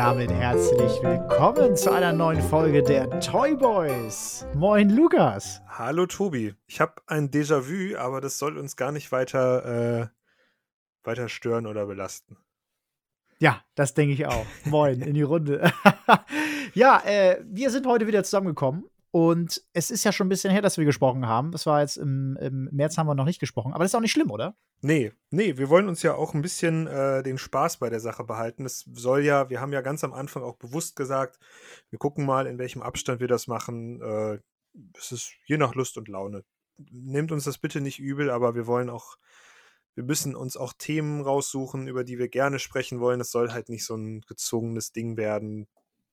damit herzlich willkommen zu einer neuen Folge der Toy Boys. Moin Lukas. Hallo Tobi. Ich habe ein Déjà-vu, aber das soll uns gar nicht weiter, äh, weiter stören oder belasten. Ja, das denke ich auch. Moin in die Runde. ja, äh, wir sind heute wieder zusammengekommen und es ist ja schon ein bisschen her, dass wir gesprochen haben. Das war jetzt im, im März haben wir noch nicht gesprochen, aber das ist auch nicht schlimm, oder? Nee, nee, wir wollen uns ja auch ein bisschen äh, den Spaß bei der Sache behalten. Es soll ja, wir haben ja ganz am Anfang auch bewusst gesagt, wir gucken mal, in welchem Abstand wir das machen. Äh, es ist je nach Lust und Laune. Nehmt uns das bitte nicht übel, aber wir wollen auch, wir müssen uns auch Themen raussuchen, über die wir gerne sprechen wollen. Es soll halt nicht so ein gezwungenes Ding werden,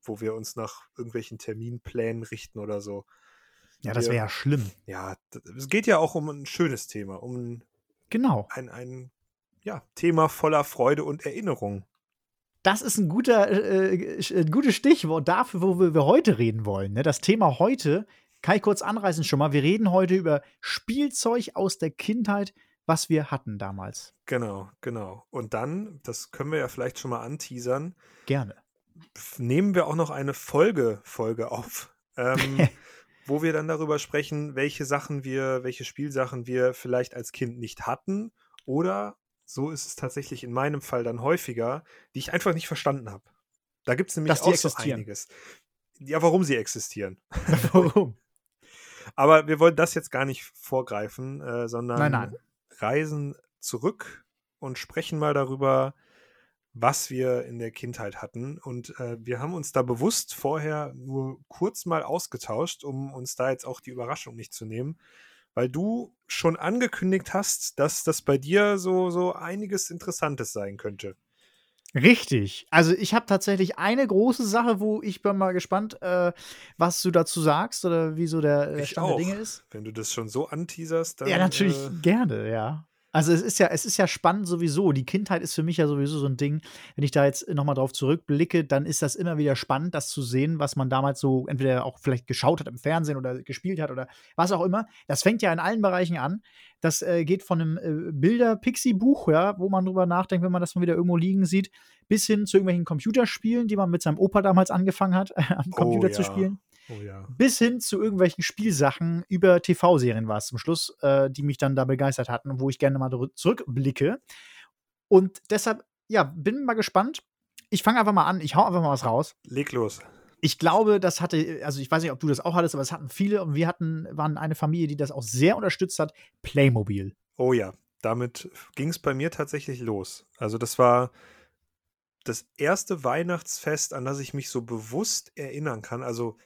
wo wir uns nach irgendwelchen Terminplänen richten oder so. Ja, das wäre ja schlimm. Ja, es geht ja auch um ein schönes Thema, um ein, genau. ein, ein ja, Thema voller Freude und Erinnerung. Das ist ein guter, äh, äh ein gutes Stichwort dafür, wo wir heute reden wollen. Ne? Das Thema heute, kann ich kurz anreißen schon mal, wir reden heute über Spielzeug aus der Kindheit, was wir hatten damals. Genau, genau. Und dann, das können wir ja vielleicht schon mal anteasern. Gerne nehmen wir auch noch eine Folge-Folge auf, ähm, wo wir dann darüber sprechen, welche Sachen wir, welche Spielsachen wir vielleicht als Kind nicht hatten oder so ist es tatsächlich in meinem Fall dann häufiger, die ich einfach nicht verstanden habe. Da gibt es nämlich Dass auch so einiges. Ja, warum sie existieren. warum? Aber wir wollen das jetzt gar nicht vorgreifen, äh, sondern nein, nein. reisen zurück und sprechen mal darüber, was wir in der Kindheit hatten. Und äh, wir haben uns da bewusst vorher nur kurz mal ausgetauscht, um uns da jetzt auch die Überraschung nicht zu nehmen, weil du schon angekündigt hast, dass das bei dir so, so einiges Interessantes sein könnte. Richtig. Also ich habe tatsächlich eine große Sache, wo ich bin mal gespannt, äh, was du dazu sagst oder wie so der, der Stand auch. der Dinge ist. Wenn du das schon so anteaserst, dann. Ja, natürlich äh, gerne, ja. Also es ist ja, es ist ja spannend sowieso. Die Kindheit ist für mich ja sowieso so ein Ding. Wenn ich da jetzt nochmal drauf zurückblicke, dann ist das immer wieder spannend, das zu sehen, was man damals so entweder auch vielleicht geschaut hat im Fernsehen oder gespielt hat oder was auch immer. Das fängt ja in allen Bereichen an. Das äh, geht von einem äh, Bilder-Pixie-Buch, ja, wo man drüber nachdenkt, wenn man das mal wieder irgendwo liegen sieht, bis hin zu irgendwelchen Computerspielen, die man mit seinem Opa damals angefangen hat, am Computer oh, ja. zu spielen. Oh ja. Bis hin zu irgendwelchen Spielsachen über TV-Serien war es zum Schluss, äh, die mich dann da begeistert hatten und wo ich gerne mal zurückblicke. Und deshalb, ja, bin mal gespannt. Ich fange einfach mal an, ich hau einfach mal was raus. Leg los. Ich glaube, das hatte, also ich weiß nicht, ob du das auch hattest, aber es hatten viele und wir hatten, waren eine Familie, die das auch sehr unterstützt hat. Playmobil. Oh ja, damit ging es bei mir tatsächlich los. Also das war das erste Weihnachtsfest, an das ich mich so bewusst erinnern kann. Also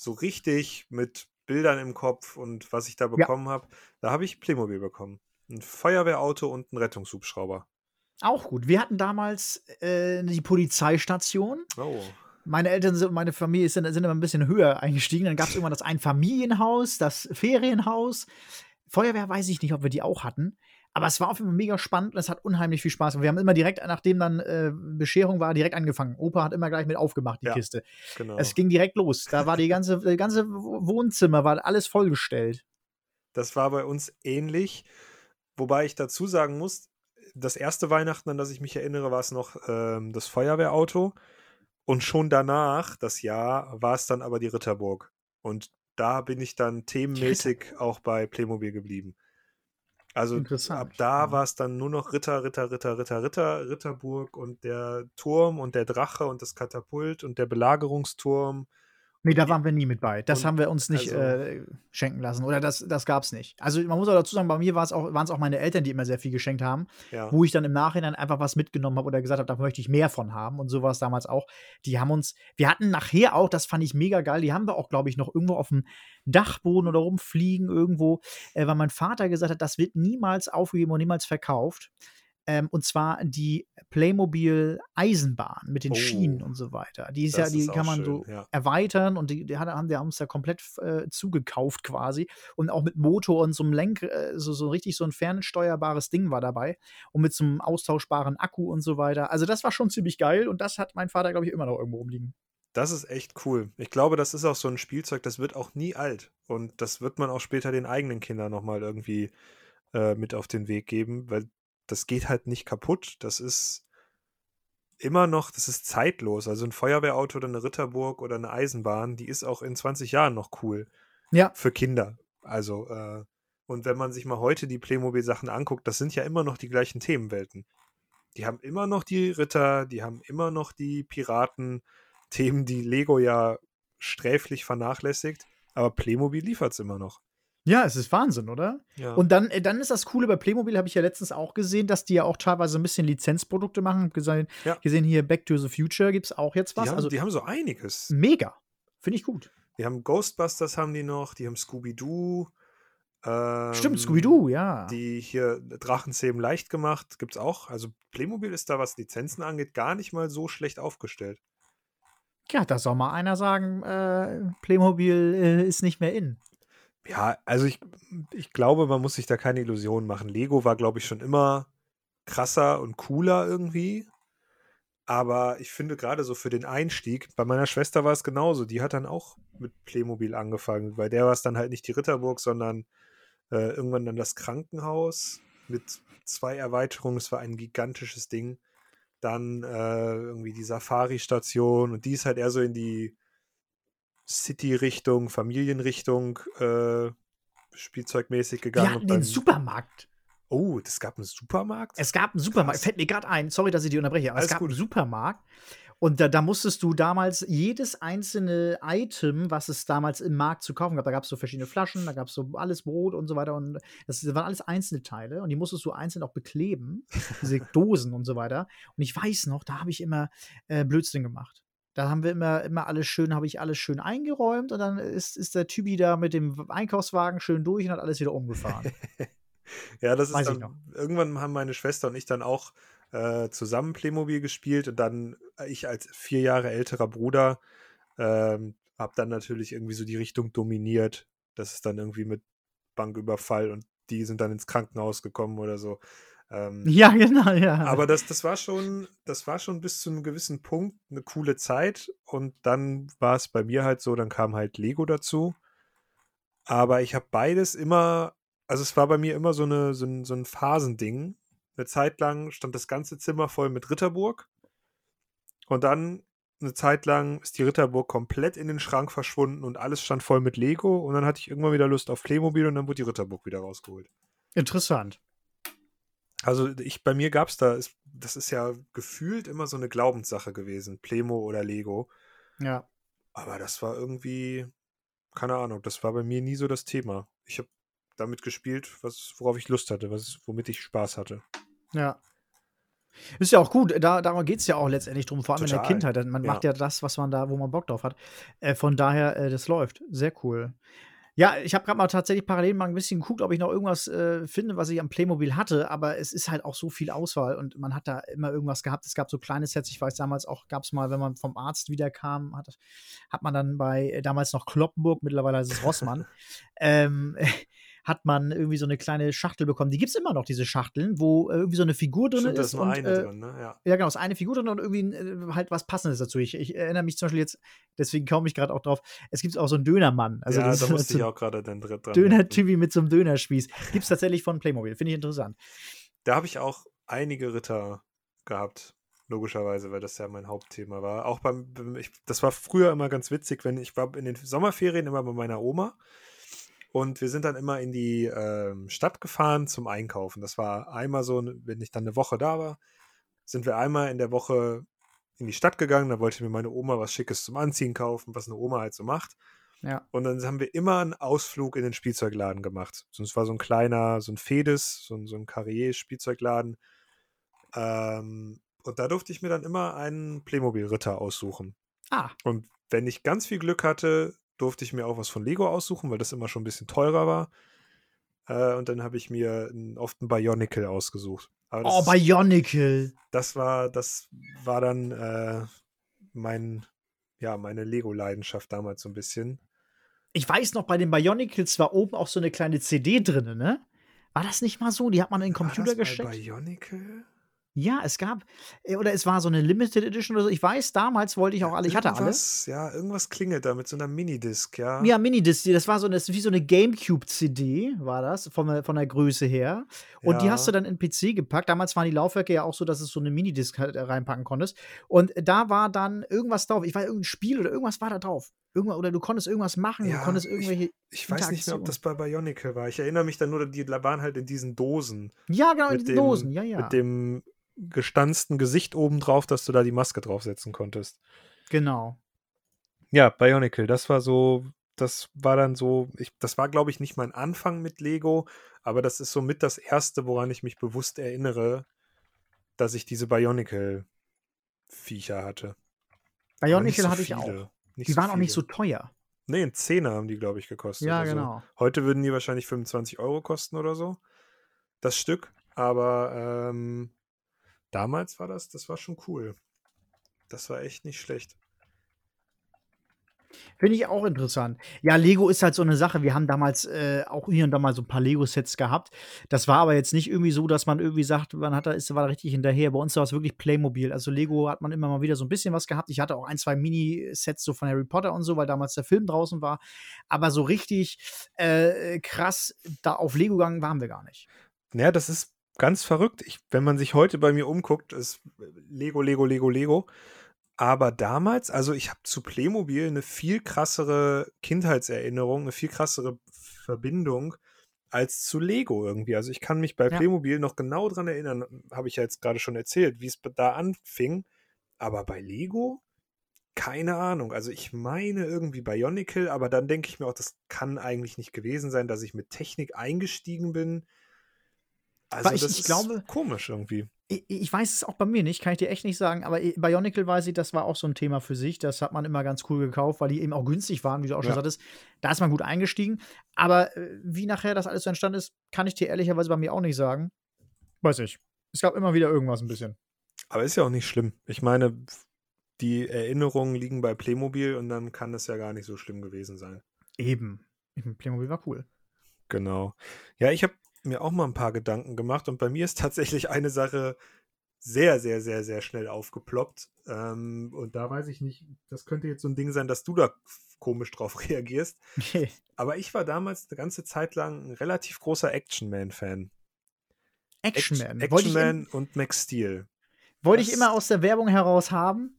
so richtig mit Bildern im Kopf und was ich da bekommen ja. habe, da habe ich Playmobil bekommen. Ein Feuerwehrauto und ein Rettungshubschrauber. Auch gut. Wir hatten damals äh, die Polizeistation. Oh. Meine Eltern und meine Familie sind, sind immer ein bisschen höher eingestiegen. Dann gab es irgendwann das Einfamilienhaus, das Ferienhaus. Feuerwehr weiß ich nicht, ob wir die auch hatten. Aber es war auf jeden Fall mega spannend und es hat unheimlich viel Spaß gemacht. Wir haben immer direkt, nachdem dann äh, Bescherung war, direkt angefangen. Opa hat immer gleich mit aufgemacht, die ja, Kiste. Genau. Es ging direkt los. Da war die ganze, die ganze Wohnzimmer, war alles vollgestellt. Das war bei uns ähnlich. Wobei ich dazu sagen muss, das erste Weihnachten, an das ich mich erinnere, war es noch ähm, das Feuerwehrauto. Und schon danach, das Jahr, war es dann aber die Ritterburg. Und da bin ich dann themenmäßig auch bei Playmobil geblieben. Also ab da war es dann nur noch Ritter, Ritter, Ritter, Ritter, Ritter, Ritterburg und der Turm und der Drache und das Katapult und der Belagerungsturm Nee, da waren wir nie mit bei. Das und haben wir uns nicht also, äh, schenken lassen. Oder das, das gab es nicht. Also man muss auch dazu sagen, bei mir auch, waren es auch meine Eltern, die immer sehr viel geschenkt haben, ja. wo ich dann im Nachhinein einfach was mitgenommen habe oder gesagt habe, da möchte ich mehr von haben. Und so war es damals auch. Die haben uns, wir hatten nachher auch, das fand ich mega geil, die haben wir auch, glaube ich, noch irgendwo auf dem Dachboden oder rumfliegen irgendwo, äh, weil mein Vater gesagt hat, das wird niemals aufgegeben und niemals verkauft. Ähm, und zwar die Playmobil Eisenbahn mit den oh, Schienen und so weiter. Die ist ja, die ist kann man schön, so ja. erweitern und die, die haben, die haben uns ja komplett äh, zugekauft quasi. Und auch mit Motor und so einem Lenk, äh, so, so richtig so ein fernsteuerbares Ding war dabei. Und mit so einem austauschbaren Akku und so weiter. Also das war schon ziemlich geil und das hat mein Vater, glaube ich, immer noch irgendwo rumliegen. Das ist echt cool. Ich glaube, das ist auch so ein Spielzeug, das wird auch nie alt. Und das wird man auch später den eigenen Kindern nochmal irgendwie äh, mit auf den Weg geben, weil das geht halt nicht kaputt. Das ist immer noch, das ist zeitlos. Also ein Feuerwehrauto oder eine Ritterburg oder eine Eisenbahn, die ist auch in 20 Jahren noch cool. Ja. Für Kinder. Also, äh, und wenn man sich mal heute die Playmobil-Sachen anguckt, das sind ja immer noch die gleichen Themenwelten. Die haben immer noch die Ritter, die haben immer noch die Piraten-Themen, die Lego ja sträflich vernachlässigt. Aber Playmobil liefert es immer noch. Ja, es ist Wahnsinn, oder? Ja. Und dann, äh, dann ist das Coole bei Playmobil, habe ich ja letztens auch gesehen, dass die ja auch teilweise ein bisschen Lizenzprodukte machen. Hab gesehen, Ja. gesehen hier Back to the Future gibt es auch jetzt was. die, haben, also die haben so einiges. mega. Finde ich gut. Die haben Ghostbusters haben die noch, die haben Scooby-Doo. Ähm, Stimmt, Scooby-Doo, ja. Die hier Drachenzähmen leicht gemacht, gibt es auch. Also Playmobil ist da, was Lizenzen angeht, gar nicht mal so schlecht aufgestellt. Ja, da soll mal einer sagen, äh, Playmobil äh, ist nicht mehr in. Ja, also ich, ich glaube, man muss sich da keine Illusionen machen. Lego war, glaube ich, schon immer krasser und cooler irgendwie. Aber ich finde gerade so für den Einstieg, bei meiner Schwester war es genauso. Die hat dann auch mit Playmobil angefangen. Bei der war es dann halt nicht die Ritterburg, sondern äh, irgendwann dann das Krankenhaus mit zwei Erweiterungen. Es war ein gigantisches Ding. Dann äh, irgendwie die Safari-Station und die ist halt eher so in die City-Richtung, Familienrichtung äh, spielzeugmäßig Wir gegangen. hatten und den Supermarkt. oh, das gab einen Supermarkt? Es gab einen Supermarkt. Krass. Fällt mir gerade ein. Sorry, dass ich die unterbreche, aber Alles es gab gut. einen Supermarkt. Und da, da musstest du damals jedes einzelne Item, was es damals im Markt zu kaufen gab, da gab es so verschiedene Flaschen, da gab es so alles Brot und so weiter. Und das waren alles einzelne Teile und die musstest du einzeln auch bekleben, diese Dosen und so weiter. Und ich weiß noch, da habe ich immer äh, Blödsinn gemacht. Da haben wir immer, immer alles schön, habe ich alles schön eingeräumt und dann ist, ist der Typi da mit dem Einkaufswagen schön durch und hat alles wieder umgefahren. Ja, das ist Weiß ich dann, irgendwann haben meine Schwester und ich dann auch äh, zusammen Playmobil gespielt und dann ich als vier Jahre älterer Bruder ähm, habe dann natürlich irgendwie so die Richtung dominiert. Das ist dann irgendwie mit Banküberfall und die sind dann ins Krankenhaus gekommen oder so. Ähm, ja, genau, ja. aber das, das war schon, das war schon bis zu einem gewissen Punkt eine coole Zeit und dann war es bei mir halt so, dann kam halt Lego dazu. Aber ich habe beides immer, also es war bei mir immer so, eine, so, ein, so ein Phasending. Eine Zeit lang stand das ganze Zimmer voll mit Ritterburg und dann eine Zeit lang ist die Ritterburg komplett in den Schrank verschwunden und alles stand voll mit Lego und dann hatte ich irgendwann wieder Lust auf Playmobil und dann wurde die Ritterburg wieder rausgeholt. Interessant. Also ich, bei mir gab es da, ist, das ist ja gefühlt immer so eine Glaubenssache gewesen, Playmo oder Lego. Ja. Aber das war irgendwie, keine Ahnung, das war bei mir nie so das Thema. Ich habe damit gespielt, was, worauf ich Lust hatte, was, womit ich Spaß hatte. Ja. Ist ja auch gut, da, darum geht es ja auch letztendlich drum, vor allem in der Total. Kindheit. Man Ja. macht ja das, was man da, wo man Bock drauf hat. Äh, von daher, äh, das läuft. Sehr cool. Ja, ich habe gerade mal tatsächlich parallel mal ein bisschen geguckt, ob ich noch irgendwas äh, finde, was ich am Playmobil hatte, aber es ist halt auch so viel Auswahl und man hat da immer irgendwas gehabt. Es gab so kleine Sets, ich weiß damals auch, gab es mal, wenn man vom Arzt wiederkam, hat, hat man dann bei äh, damals noch Kloppenburg, mittlerweile ist es Rossmann, ähm, hat man irgendwie so eine kleine Schachtel bekommen. Die gibt es immer noch, diese Schachteln, wo äh, irgendwie so eine Figur drin Stimmt, da ist. ist nur und, eine äh, drin, ne? Ja. ja, genau, ist eine Figur drin und irgendwie äh, halt was Passendes dazu. Ich, ich erinnere mich zum Beispiel jetzt, deswegen komme ich gerade auch drauf, es gibt auch so einen Dönermann. Also ja, das da ist musste so ich auch gerade drin dran. Döner-Typi mit so einem Dönerspieß. Gibt es tatsächlich von Playmobil. Finde ich interessant. Da habe ich auch einige Ritter gehabt, logischerweise, weil das ja mein Hauptthema war. Auch beim, beim- ich, das war früher immer ganz witzig, wenn ich war in den Sommerferien immer bei meiner Oma und wir sind dann immer in die ähm, Stadt gefahren zum Einkaufen. Das war einmal so, wenn ich dann eine Woche da war, sind wir einmal in der Woche in die Stadt gegangen. Da wollte mir meine Oma was Schickes zum Anziehen kaufen, was eine Oma halt so macht. Ja. Und dann haben wir immer einen Ausflug in den Spielzeugladen gemacht. Sonst war so ein kleiner, so ein Fedes, so ein, so ein Carrier-Spielzeugladen. Ähm, und da durfte ich mir dann immer einen Playmobil-Ritter aussuchen. Ah, Und wenn ich ganz viel Glück hatte, durfte ich mir auch was von Lego aussuchen, weil das immer schon ein bisschen teurer war. Äh, und dann habe ich mir einen, oft einen Bionicle ausgesucht. Aber das, oh, Bionicle. das war, das war dann äh, mein, ja, meine Lego-Leidenschaft damals so ein bisschen. Ich weiß noch, bei den Bionicles war oben auch so eine kleine CD drin, ne? War das nicht mal so? Die hat man in den War Computer das bei gesteckt? Bionicle? Ja, es gab, äh, oder es war so eine Limited Edition oder so. Ich weiß, damals wollte ich auch alle, ich hatte alle. Ja, irgendwas klingelt da mit so einer Minidisc, ja. Ja, Minidisc, das war so das wie so eine Gamecube-CD, war das, von, der, von der Größe her. Und ja. die hast du dann in PC gepackt. Damals waren die Laufwerke ja auch so, dass du so eine Minidisc halt reinpacken konntest. Und da war dann irgendwas drauf. Ich weiß, irgendein Spiel oder irgendwas war da drauf. Irgendwas, oder du konntest irgendwas machen, ja, du konntest irgendwelche. Ich, ich weiß nicht mehr, ob das bei Bionicle war. Ich erinnere mich dann nur, die waren halt in diesen Dosen. Ja, genau, in diesen Dosen, ja, ja. Mit dem gestanzten Gesicht oben drauf, dass du da die Maske draufsetzen konntest. Genau. Ja, Bionicle, das war so, das war dann so, ich, das war, glaube ich, nicht mein Anfang mit Lego, aber das ist so mit das erste, woran ich mich bewusst erinnere, dass ich diese Bionicle-Viecher hatte. Bionicle so hatte ich auch. Nicht die so waren viele. auch nicht so teuer. Nee, ein Zehner haben die, glaube ich, gekostet. Ja, genau. Heute würden die wahrscheinlich 25 Euro kosten oder so. Das Stück. Aber ähm, damals war das, das war schon cool. Das war echt nicht schlecht. Finde ich auch interessant. Ja, Lego ist halt so eine Sache. Wir haben damals äh, auch hier und da mal so ein paar Lego-Sets gehabt. Das war aber jetzt nicht irgendwie so, dass man irgendwie sagt, man hat da, ist, war da richtig hinterher. Bei uns war es wirklich Playmobil. Also Lego hat man immer mal wieder so ein bisschen was gehabt. Ich hatte auch ein, zwei Mini-Sets so von Harry Potter und so, weil damals der Film draußen war. Aber so richtig äh, krass da auf Lego gegangen waren wir gar nicht. Naja, das ist ganz verrückt. Ich, wenn man sich heute bei mir umguckt, ist Lego, Lego, Lego, Lego. Aber damals, also ich habe zu Playmobil eine viel krassere Kindheitserinnerung, eine viel krassere Verbindung als zu Lego irgendwie. Also ich kann mich bei ja. Playmobil noch genau dran erinnern, habe ich ja jetzt gerade schon erzählt, wie es da anfing. Aber bei Lego, keine Ahnung. Also ich meine irgendwie Bionicle, aber dann denke ich mir auch, das kann eigentlich nicht gewesen sein, dass ich mit Technik eingestiegen bin also ich, ich glaube, komisch irgendwie. Ich, ich, weiß es auch bei mir nicht, kann ich dir echt nicht sagen, aber Bionicle weiß ich, das war auch so ein Thema für sich. Das hat man immer ganz cool gekauft, weil die eben auch günstig waren, wie du auch schon ja. sagtest. Da ist man gut eingestiegen. Aber äh, wie nachher das alles so entstanden ist, kann ich dir ehrlicherweise bei mir auch nicht sagen. Weiß ich. Es gab immer wieder irgendwas ein bisschen. Aber ist ja auch nicht schlimm. Ich meine, die Erinnerungen liegen bei Playmobil und dann kann das ja gar nicht so schlimm gewesen sein. Eben. Playmobil war cool. Genau. Ja, ich habe mir auch mal ein paar Gedanken gemacht und bei mir ist tatsächlich eine Sache sehr, sehr, sehr, sehr schnell aufgeploppt. Ähm, und da weiß ich nicht, das könnte jetzt so ein Ding sein, dass du da komisch drauf reagierst. Aber ich war damals eine ganze Zeit lang ein relativ großer Action-Man-Fan. Action-Man? Action Man und Max Steel. Wollte ich immer aus der Werbung heraus haben,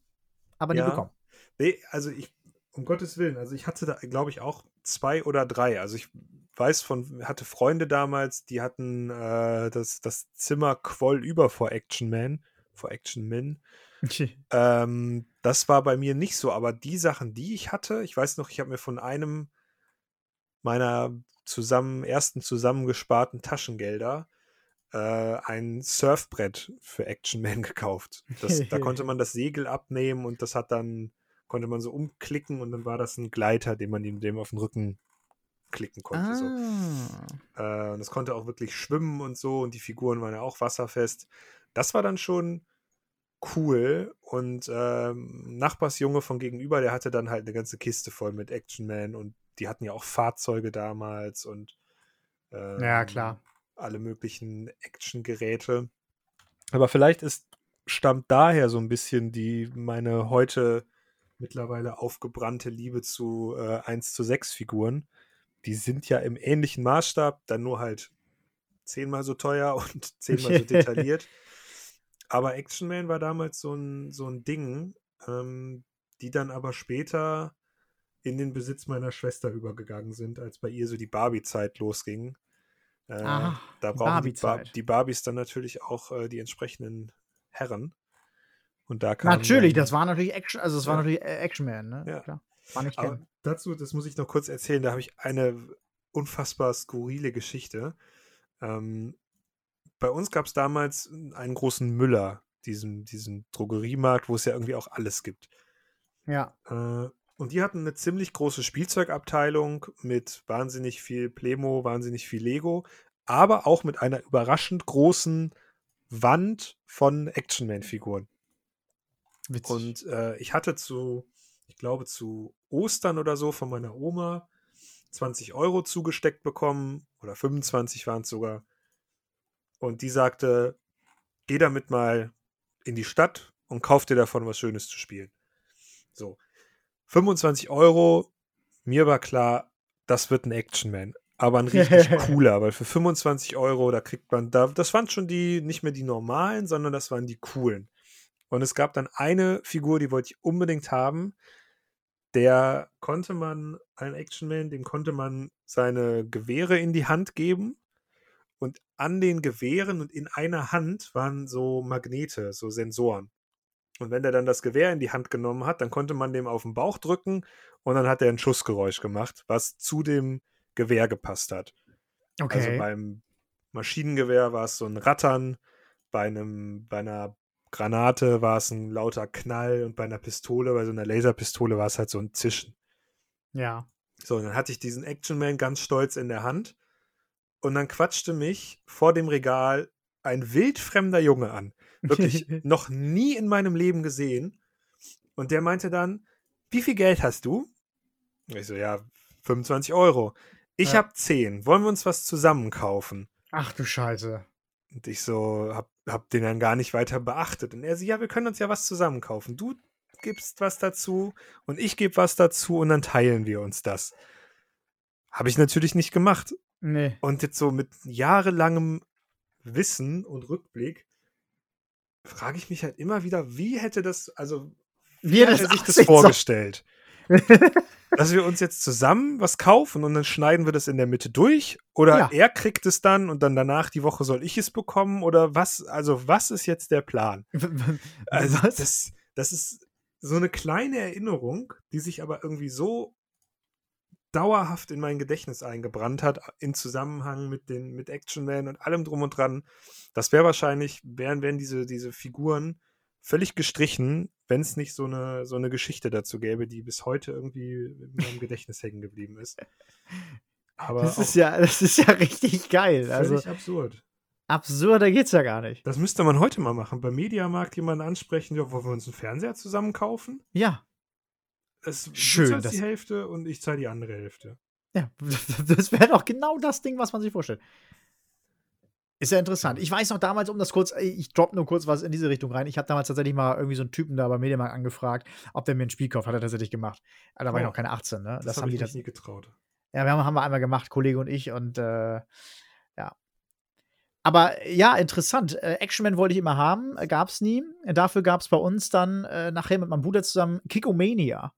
aber ja, nie bekommen. Nee, also ich, um Gottes Willen, also ich hatte da, glaube ich, auch zwei oder drei. Also ich weiß von, hatte Freunde damals, die hatten äh, das, das Zimmer quoll über vor Action Man, vor Action Man. ähm, das war bei mir nicht so, aber die Sachen, die ich hatte, ich weiß noch, ich habe mir von einem meiner zusammen, ersten zusammengesparten Taschengelder äh, ein Surfbrett für Action Man gekauft. Das, da konnte man das Segel abnehmen und das hat dann, konnte man so umklicken und dann war das ein Gleiter, den man ihm dem auf den Rücken klicken konnte. Ah. So. Äh, und es konnte auch wirklich schwimmen und so und die Figuren waren ja auch wasserfest. Das war dann schon cool und ähm, Nachbarsjunge von gegenüber, der hatte dann halt eine ganze Kiste voll mit Action Man und die hatten ja auch Fahrzeuge damals und ähm, ja klar alle möglichen Action-Geräte. Aber vielleicht ist stammt daher so ein bisschen die meine heute mittlerweile aufgebrannte Liebe zu äh, 1 zu 6 Figuren die sind ja im ähnlichen Maßstab, dann nur halt zehnmal so teuer und zehnmal so detailliert. Aber Action Man war damals so ein, so ein Ding, ähm, die dann aber später in den Besitz meiner Schwester übergegangen sind, als bei ihr so die Barbie-Zeit losging. Äh, Aha, da brauchen die, Bar die, Barbies dann natürlich auch äh, die entsprechenden Herren. Und da kam Natürlich, dann, das war natürlich Action, also es ja. war natürlich Action Man, ne? Ja. Klar. War nicht Aber dazu, das muss ich noch kurz erzählen, da habe ich eine unfassbar skurrile Geschichte. Ähm, bei uns gab es damals einen großen Müller, diesen, diesen Drogeriemarkt, wo es ja irgendwie auch alles gibt. Ja. Äh, und die hatten eine ziemlich große Spielzeugabteilung mit wahnsinnig viel Plemo, wahnsinnig viel Lego, aber auch mit einer überraschend großen Wand von Action-Man-Figuren. Und äh, ich hatte zu ich glaube, zu Ostern oder so von meiner Oma 20 Euro zugesteckt bekommen oder 25 waren es sogar. Und die sagte, geh damit mal in die Stadt und kauf dir davon was Schönes zu spielen. So. 25 Euro, mir war klar, das wird ein Action Man. Aber ein richtig cooler, weil für 25 Euro, da kriegt man, da, das waren schon die, nicht mehr die normalen, sondern das waren die coolen. Und es gab dann eine Figur, die wollte ich unbedingt haben. Der konnte man, ein Actionman, dem konnte man seine Gewehre in die Hand geben. Und an den Gewehren und in einer Hand waren so Magnete, so Sensoren. Und wenn er dann das Gewehr in die Hand genommen hat, dann konnte man dem auf den Bauch drücken und dann hat er ein Schussgeräusch gemacht, was zu dem Gewehr gepasst hat. Also okay. Also beim Maschinengewehr war es so ein Rattern, bei einem, bei einer Granate war es ein lauter Knall und bei einer Pistole, bei so einer Laserpistole war es halt so ein Zischen. Ja. So, und dann hatte ich diesen Action Man ganz stolz in der Hand und dann quatschte mich vor dem Regal ein wildfremder Junge an. Wirklich noch nie in meinem Leben gesehen. Und der meinte dann, wie viel Geld hast du? Ich so, ja, 25 Euro. Ich ja. habe 10. Wollen wir uns was zusammen kaufen? Ach du Scheiße. Und ich so, hab, hab den dann gar nicht weiter beachtet. Und er so, ja, wir können uns ja was zusammen kaufen. Du gibst was dazu und ich gebe was dazu und dann teilen wir uns das. Habe ich natürlich nicht gemacht. Nee. Und jetzt so mit jahrelangem Wissen und Rückblick frage ich mich halt immer wieder, wie hätte das, also wie, wie hätte er sich das vorgestellt? dass wir uns jetzt zusammen was kaufen und dann schneiden wir das in der Mitte durch? Oder ja. er kriegt es dann und dann danach die Woche soll ich es bekommen? Oder was? Also, was ist jetzt der Plan? Also, das, das ist so eine kleine Erinnerung, die sich aber irgendwie so dauerhaft in mein Gedächtnis eingebrannt hat, in Zusammenhang mit den mit Action Man und allem drum und dran. Das wäre wahrscheinlich, wären, wären diese, diese Figuren völlig gestrichen, wenn es nicht so eine, so eine Geschichte dazu gäbe, die bis heute irgendwie in meinem Gedächtnis hängen geblieben ist. Aber das ist ja, das ist ja richtig geil. Völlig also, absurd. Absurder geht's ja gar nicht. Das müsste man heute mal machen. Beim Mediamarkt jemanden ansprechen, ja, wollen wir uns einen Fernseher zusammen kaufen? Ja. Es Schön. Du die Hälfte und ich zahle die andere Hälfte. Ja, das wäre doch genau das Ding, was man sich vorstellt. Ist ja interessant. Ich weiß noch damals, um das kurz, ich drop nur kurz was in diese Richtung rein. Ich habe damals tatsächlich mal irgendwie so einen Typen da beim Mediamarkt angefragt, ob der mir ein Spiel kauft. Hat er tatsächlich gemacht. Da war oh, ich noch keine 18, ne? Das, das habe ich das nie getraut. Ja, wir haben, haben wir einmal gemacht, Kollege und ich, und äh, ja. Aber ja, interessant. Äh, Actionman wollte ich immer haben, äh, gab es nie. Dafür gab es bei uns dann äh, nachher mit meinem Bruder zusammen Kickomania.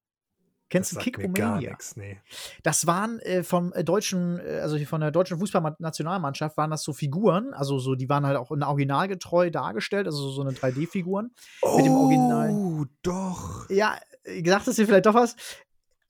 Kennst du Kick-Romania? Nee. Das waren äh, vom äh, deutschen, äh, also von der deutschen Fußballnationalmannschaft waren das so Figuren, also so, die waren halt auch in originalgetreu dargestellt, also so eine 3D-Figuren. Oh, mit dem Original. Oh, doch. Ja, gesagt es dir vielleicht doch was.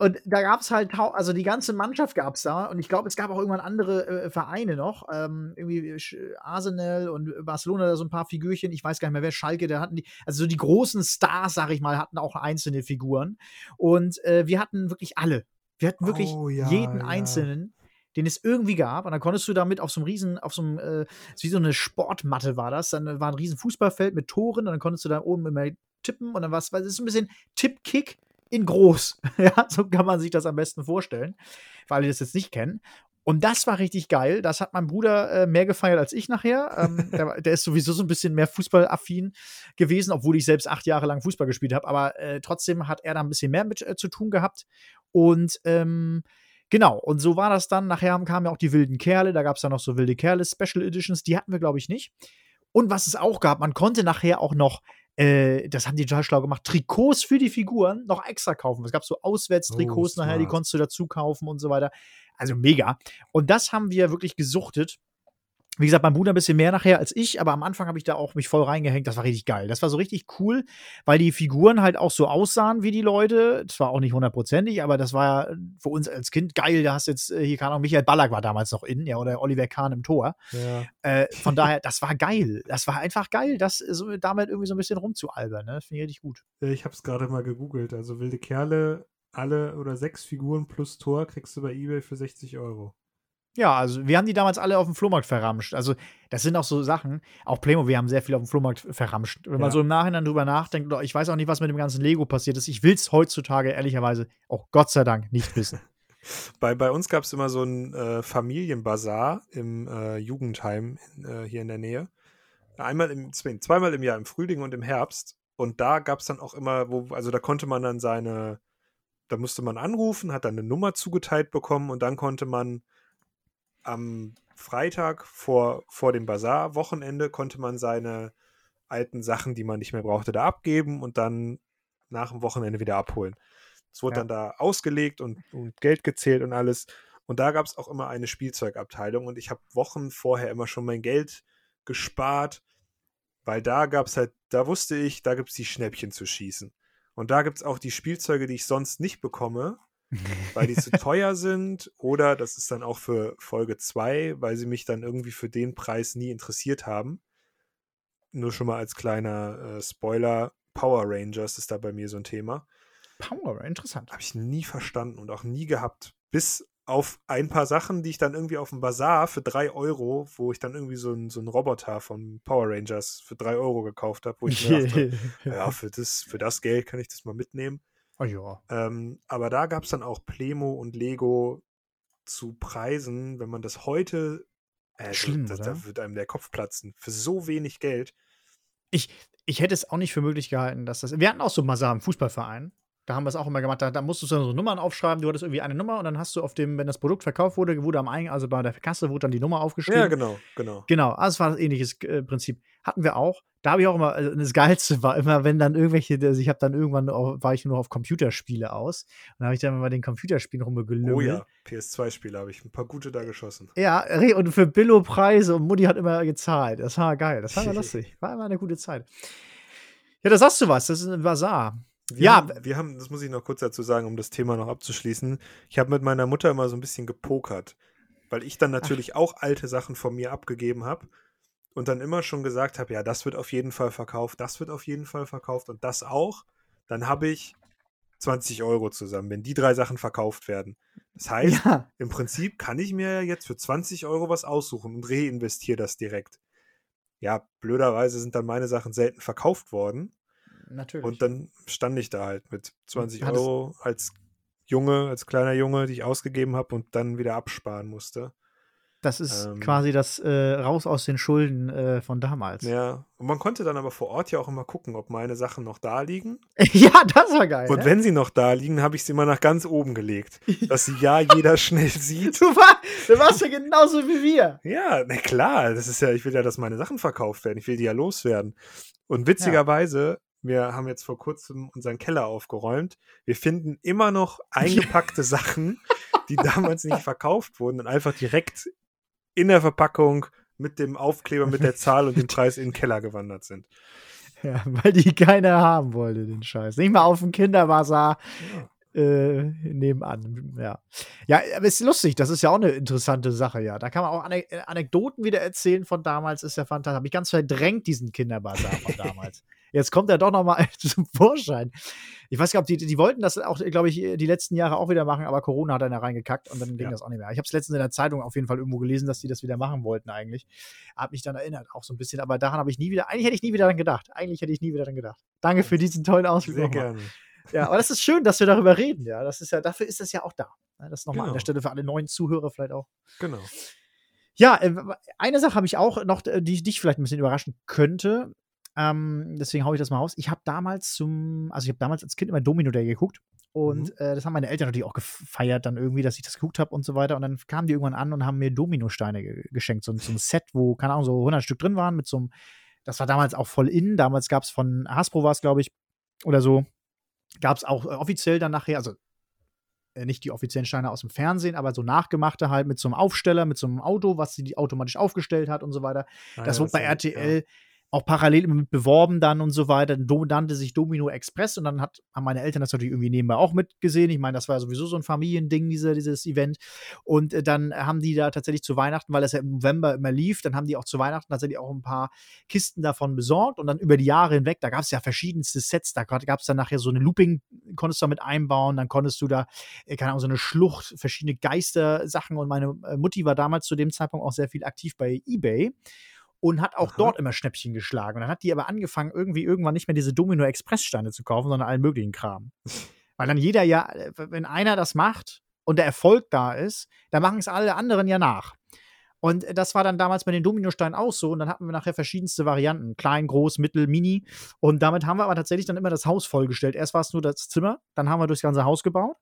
Und da gab es halt, also die ganze Mannschaft gab es da. Und ich glaube, es gab auch irgendwann andere äh, Vereine noch. Ähm, irgendwie Arsenal und Barcelona, da so ein paar Figürchen. Ich weiß gar nicht mehr, wer Schalke, da hatten die, also so die großen Stars, sag ich mal, hatten auch einzelne Figuren. Und äh, wir hatten wirklich alle. Wir hatten wirklich oh, ja, jeden ja. einzelnen den es irgendwie gab. Und dann konntest du damit auf so einem riesen, auf so einem, äh, wie so eine Sportmatte war das. Dann war ein riesen Fußballfeld mit Toren und dann konntest du da oben immer tippen und dann war es, das ist ein bisschen Tipp-Kick in groß. ja, so kann man sich das am besten vorstellen, weil alle das jetzt nicht kennen. Und das war richtig geil. Das hat mein Bruder äh, mehr gefeiert als ich nachher. Ähm, der, der, ist sowieso so ein bisschen mehr fußballaffin gewesen, obwohl ich selbst acht Jahre lang Fußball gespielt habe. Aber äh, trotzdem hat er da ein bisschen mehr mit äh, zu tun gehabt. Und ähm, genau, und so war das dann. Nachher kamen ja auch die wilden Kerle. Da gab es dann noch so wilde Kerle Special Editions. Die hatten wir, glaube ich, nicht. Und was es auch gab, man konnte nachher auch noch äh, das haben die total schlau gemacht, Trikots für die Figuren noch extra kaufen. Es gab so Auswärtstrikots oh, nachher, die konntest du dazu kaufen und so weiter. Also mega. Und das haben wir wirklich gesuchtet. Wie gesagt, mein Bruder ein bisschen mehr nachher als ich, aber am Anfang habe ich da auch mich voll reingehängt. Das war richtig geil. Das war so richtig cool, weil die Figuren halt auch so aussahen wie die Leute. Das war auch nicht hundertprozentig, aber das war ja für uns als Kind geil. Da hast jetzt, äh, hier kann auch Michael Ballack war damals noch in, ja, oder Oliver Kahn im Tor. Ja. Äh, von daher, das war geil. Das war einfach geil, das so, damit irgendwie so ein bisschen rumzualbern. Ne? Das finde ich richtig gut. Ich habe es gerade mal gegoogelt. Also wilde Kerle, alle oder sechs Figuren plus Tor kriegst du bei eBay für 60 Euro. Ja, also wir haben die damals alle auf dem Flohmarkt verramscht. Also das sind auch so Sachen, auch Playmobil, wir haben sehr viel auf dem Flohmarkt verramscht. Wenn ja. man so im Nachhinein drüber nachdenkt, ich weiß auch nicht, was mit dem ganzen Lego passiert ist. Ich will es heutzutage ehrlicherweise auch Gott sei Dank nicht wissen. bei, bei uns gab es immer so einen äh, Familienbazar im äh, Jugendheim äh, hier in der Nähe. Einmal im, zweimal im Jahr, im Frühling und im Herbst. Und da gab es dann auch immer, wo, also da konnte man dann seine, da musste man anrufen, hat dann eine Nummer zugeteilt bekommen und dann konnte man am Freitag vor, vor dem Bazar-Wochenende konnte man seine alten Sachen, die man nicht mehr brauchte, da abgeben und dann nach dem Wochenende wieder abholen. Es wurde ja. dann da ausgelegt und, und, Geld gezählt und alles. Und da gab es auch immer eine Spielzeugabteilung und ich habe Wochen vorher immer schon mein Geld gespart, weil da gab es halt, da wusste ich, da gibt es die Schnäppchen zu schießen. Und da gibt es auch die Spielzeuge, die ich sonst nicht bekomme, weil die zu teuer sind oder das ist dann auch für Folge 2, weil sie mich dann irgendwie für den Preis nie interessiert haben. Nur schon mal als kleiner äh, Spoiler, Power Rangers ist da bei mir so ein Thema. Power, interessant. Habe ich nie verstanden und auch nie gehabt. Bis auf ein paar Sachen, die ich dann irgendwie auf dem Bazar für drei Euro, wo ich dann irgendwie so einen so Roboter von Power Rangers für drei Euro gekauft habe, wo ich mir dachte, ja, für das, für das Geld kann ich das mal mitnehmen. Oh ja. Ähm, aber da gab es dann auch Plemo und Lego zu Preisen, wenn man das heute. Äh, Schlimm, das, oder? Da wird einem der Kopf platzen. Für so wenig Geld. Ich, ich hätte es auch nicht für möglich gehalten, dass das. Wir hatten auch so Masar im Fußballverein. Da haben wir es auch immer gemacht. Da, da musstest du so Nummern aufschreiben. Du hattest irgendwie eine Nummer und dann hast du auf dem, wenn das Produkt verkauft wurde, wurde am Eingang, also bei der Kasse, wurde dann die Nummer aufgeschrieben. Ja, genau, genau. Genau, also es war ein ähnliches äh, Prinzip. Hatten wir auch. Da habe ich auch immer, also das Geilste war immer, wenn dann irgendwelche, also ich habe dann irgendwann, auch, war ich nur auf Computerspiele aus. Und da habe ich dann mal den Computerspielen rumgelümmelt. Oh ja, PS2-Spiele habe ich ein paar gute da geschossen. Ja, und für Billo-Preise und Mutti hat immer gezahlt. Das war geil, das war immer lustig. War immer eine gute Zeit. Ja, da sagst du was, das ist ein Bazar. Wir ja, haben, wir haben, das muss ich noch kurz dazu sagen, um das Thema noch abzuschließen. Ich habe mit meiner Mutter immer so ein bisschen gepokert, weil ich dann natürlich Ach. auch alte Sachen von mir abgegeben habe und dann immer schon gesagt habe, ja, das wird auf jeden Fall verkauft, das wird auf jeden Fall verkauft und das auch. Dann habe ich 20 Euro zusammen, wenn die drei Sachen verkauft werden. Das heißt, ja. im Prinzip kann ich mir jetzt für 20 Euro was aussuchen und reinvestiere das direkt. Ja, blöderweise sind dann meine Sachen selten verkauft worden. Natürlich. Und dann stand ich da halt mit 20 Euro als Junge, als kleiner Junge, die ich ausgegeben habe und dann wieder absparen musste. Das ist ähm, quasi das äh, Raus aus den Schulden äh, von damals. Ja, und man konnte dann aber vor Ort ja auch immer gucken, ob meine Sachen noch da liegen. ja, das war geil. Und ne? wenn sie noch da liegen, habe ich sie immer nach ganz oben gelegt, dass sie ja jeder schnell sieht. Du, war, du warst ja genauso wie wir. Ja, na klar, das ist ja, ich will ja, dass meine Sachen verkauft werden, ich will die ja loswerden. Und witzigerweise wir haben jetzt vor kurzem unseren Keller aufgeräumt. Wir finden immer noch eingepackte Sachen, die damals nicht verkauft wurden und einfach direkt in der Verpackung mit dem Aufkleber, mit der Zahl und dem Preis in den Keller gewandert sind. Ja, weil die keiner haben wollte, den Scheiß. Nicht mal auf dem Kinderbazar. Ja. Äh, nebenan, ja. Ja, aber ist lustig, das ist ja auch eine interessante Sache, ja. Da kann man auch Anek Anekdoten wieder erzählen von damals, ist ja fantastisch. Habe ich ganz verdrängt, diesen Kinderbazar von damals. Jetzt kommt er doch noch mal zum Vorschein. Ich weiß gar nicht, die, die wollten das auch, glaube ich, die letzten Jahre auch wieder machen, aber Corona hat dann da reingekackt und dann ging ja. das auch nicht mehr. Ich habe es letztens in der Zeitung auf jeden Fall irgendwo gelesen, dass die das wieder machen wollten eigentlich. Hab mich dann erinnert, auch so ein bisschen, aber daran habe ich nie wieder, eigentlich hätte ich nie wieder daran gedacht. Eigentlich hätte ich nie wieder daran gedacht. Danke für diesen tollen Ausflug. Sehr gerne. Ja, aber das ist schön, dass wir darüber reden, ja. Das ist ja, dafür ist das ja auch da. Das nochmal genau. an der genau. Stelle für alle neuen Zuhörer vielleicht auch. Genau. Ja, äh, eine Sache habe ich auch noch, die dich vielleicht ein bisschen überraschen könnte. Ähm, deswegen haue ich das mal raus. Ich habe damals zum, also ich habe damals als Kind immer Domino Day geguckt. Und mhm. äh, das haben meine Eltern natürlich auch gefeiert, dann irgendwie, dass ich das geguckt habe und so weiter. Und dann kamen die irgendwann an und haben mir Dominosteine ge geschenkt. So, so ein Set, wo, keine Ahnung, so 100 Stück drin waren mit so einem, das war damals auch voll in. Damals gab es von Hasbro, war es, glaube ich, oder so, gab es auch äh, offiziell dann nachher, also äh, nicht die offiziellen Steine aus dem Fernsehen, aber so nachgemachte halt mit so einem Aufsteller, mit so einem Auto, was sie automatisch aufgestellt hat und so weiter. Ah, das ja, wurde bei RTL ja auch parallel mit beworben dann und so weiter. Dann nannte sich Domino Express und dann hat, haben meine Eltern das natürlich irgendwie nebenbei auch mitgesehen. Ich meine, das war sowieso so ein Familiending, diese, dieses Event. Und äh, dann haben die da tatsächlich zu Weihnachten, weil das ja im November immer lief, dann haben die auch zu Weihnachten tatsächlich auch ein paar Kisten davon besorgt und dann über die Jahre hinweg, da gab es ja verschiedenste Sets, da gab es dann nachher so eine Looping, konntest du damit einbauen, dann konntest du da, äh, keine Ahnung, so eine Schlucht, verschiedene Geister-Sachen und meine äh, Mutti war damals zu dem Zeitpunkt auch sehr viel aktiv bei Ebay und hat auch Aha. dort immer Schnäppchen geschlagen. Und dann hat die aber angefangen, irgendwie irgendwann nicht mehr diese Domino Express Steine zu kaufen, sondern allen möglichen Kram. Weil dann jeder ja, wenn einer das macht und der Erfolg da ist, dann machen es alle anderen ja nach. Und das war dann damals bei den Dominosteinen auch so. Und dann hatten wir nachher verschiedenste Varianten. Klein, groß, mittel, mini. Und damit haben wir aber tatsächlich dann immer das Haus vollgestellt. Erst war es nur das Zimmer, dann haben wir durchs ganze Haus gebaut.